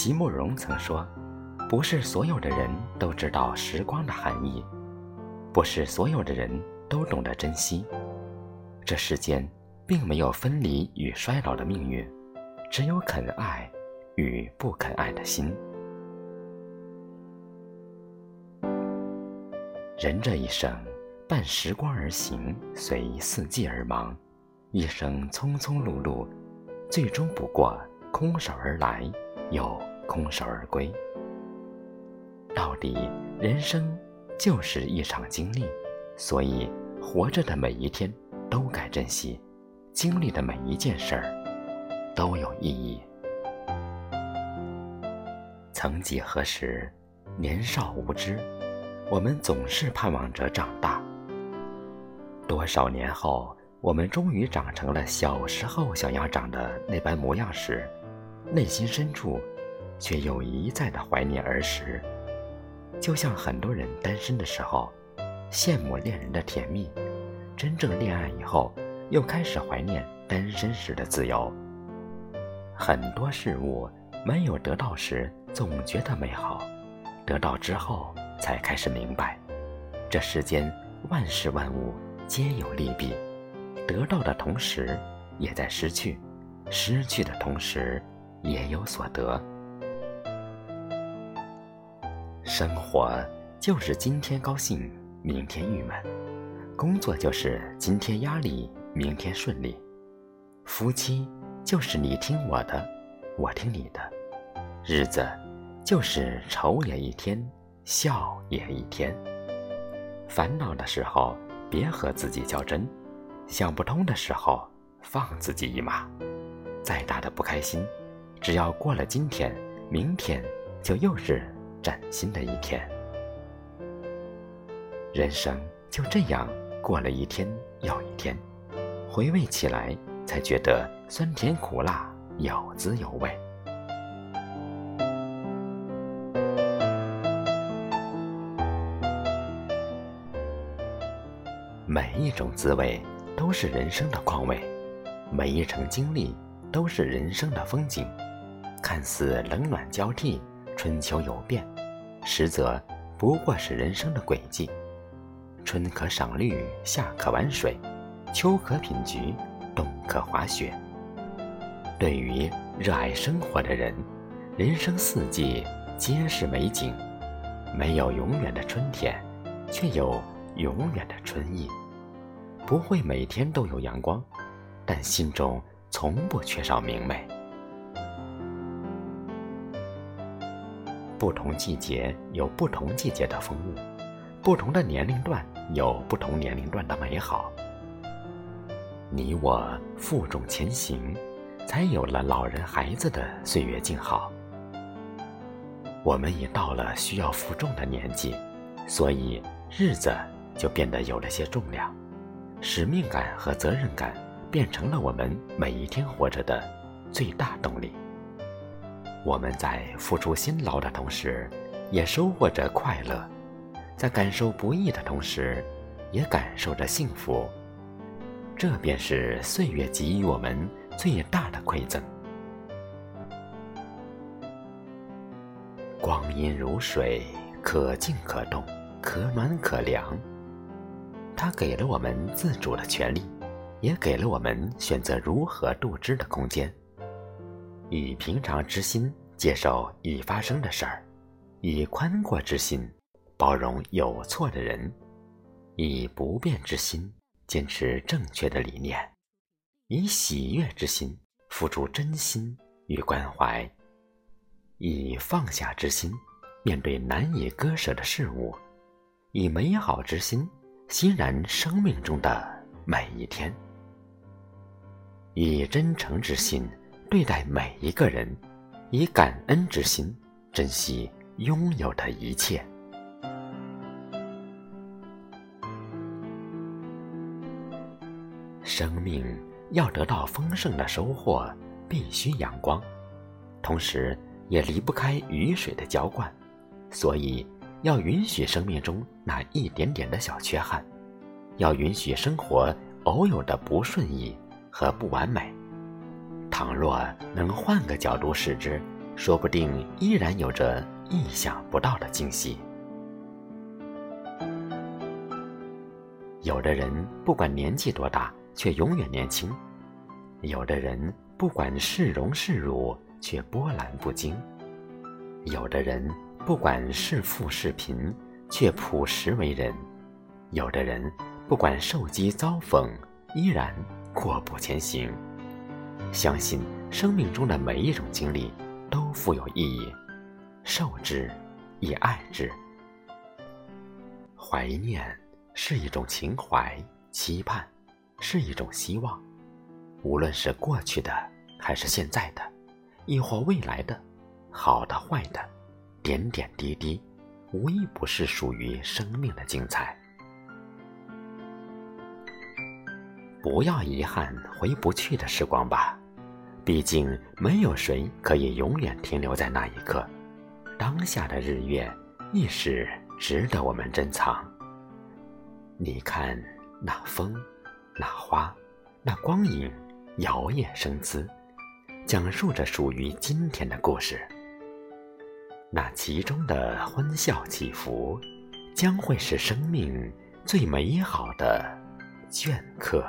席慕容曾说：“不是所有的人都知道时光的含义，不是所有的人都懂得珍惜。这世间并没有分离与衰老的命运，只有肯爱与不肯爱的心。人这一生，伴时光而行，随四季而忙，一生匆匆碌碌，最终不过空手而来。”又空手而归。到底人生就是一场经历，所以活着的每一天都该珍惜，经历的每一件事儿都有意义。曾几何时，年少无知，我们总是盼望着长大。多少年后，我们终于长成了小时候想要长的那般模样时。内心深处，却又一再的怀念儿时，就像很多人单身的时候，羡慕恋人的甜蜜；真正恋爱以后，又开始怀念单身时的自由。很多事物没有得到时，总觉得美好；得到之后，才开始明白，这世间万事万物皆有利弊，得到的同时，也在失去；失去的同时。也有所得。生活就是今天高兴，明天郁闷；工作就是今天压力，明天顺利；夫妻就是你听我的，我听你的；日子就是愁也一天，笑也一天。烦恼的时候别和自己较真，想不通的时候放自己一马。再大的不开心。只要过了今天，明天就又是崭新的一天。人生就这样过了一天又一天，回味起来才觉得酸甜苦辣有滋有味。每一种滋味都是人生的况味，每一程经历都是人生的风景。看似冷暖交替，春秋有变，实则不过是人生的轨迹。春可赏绿，夏可玩水，秋可品菊，冬可滑雪。对于热爱生活的人，人生四季皆是美景。没有永远的春天，却有永远的春意。不会每天都有阳光，但心中从不缺少明媚。不同季节有不同季节的风物，不同的年龄段有不同年龄段的美好。你我负重前行，才有了老人孩子的岁月静好。我们已到了需要负重的年纪，所以日子就变得有了些重量，使命感和责任感变成了我们每一天活着的最大动力。我们在付出辛劳的同时，也收获着快乐；在感受不易的同时，也感受着幸福。这便是岁月给予我们最大的馈赠。光阴如水，可静可动，可暖可凉。它给了我们自主的权利，也给了我们选择如何度之的空间。以平常之心接受已发生的事儿，以宽阔之心包容有错的人，以不变之心坚持正确的理念，以喜悦之心付出真心与关怀，以放下之心面对难以割舍的事物，以美好之心欣然生命中的每一天，以真诚之心。对待每一个人，以感恩之心珍惜拥有的一切。生命要得到丰盛的收获，必须阳光，同时也离不开雨水的浇灌，所以要允许生命中那一点点的小缺憾，要允许生活偶有的不顺意和不完美。倘若能换个角度视之，说不定依然有着意想不到的惊喜。有的人不管年纪多大，却永远年轻；有的人不管是荣是辱，却波澜不惊；有的人不管是富是贫，却朴实为人；有的人不管受击遭讽，依然阔步前行。相信生命中的每一种经历都富有意义，受之以爱之。怀念是一种情怀，期盼是一种希望。无论是过去的，还是现在的，亦或未来的，好的坏的，点点滴滴，无一不是属于生命的精彩。不要遗憾回不去的时光吧，毕竟没有谁可以永远停留在那一刻。当下的日月亦是值得我们珍藏。你看那风，那花，那光影，摇曳生姿，讲述着属于今天的故事。那其中的欢笑起伏，将会是生命最美好的镌刻。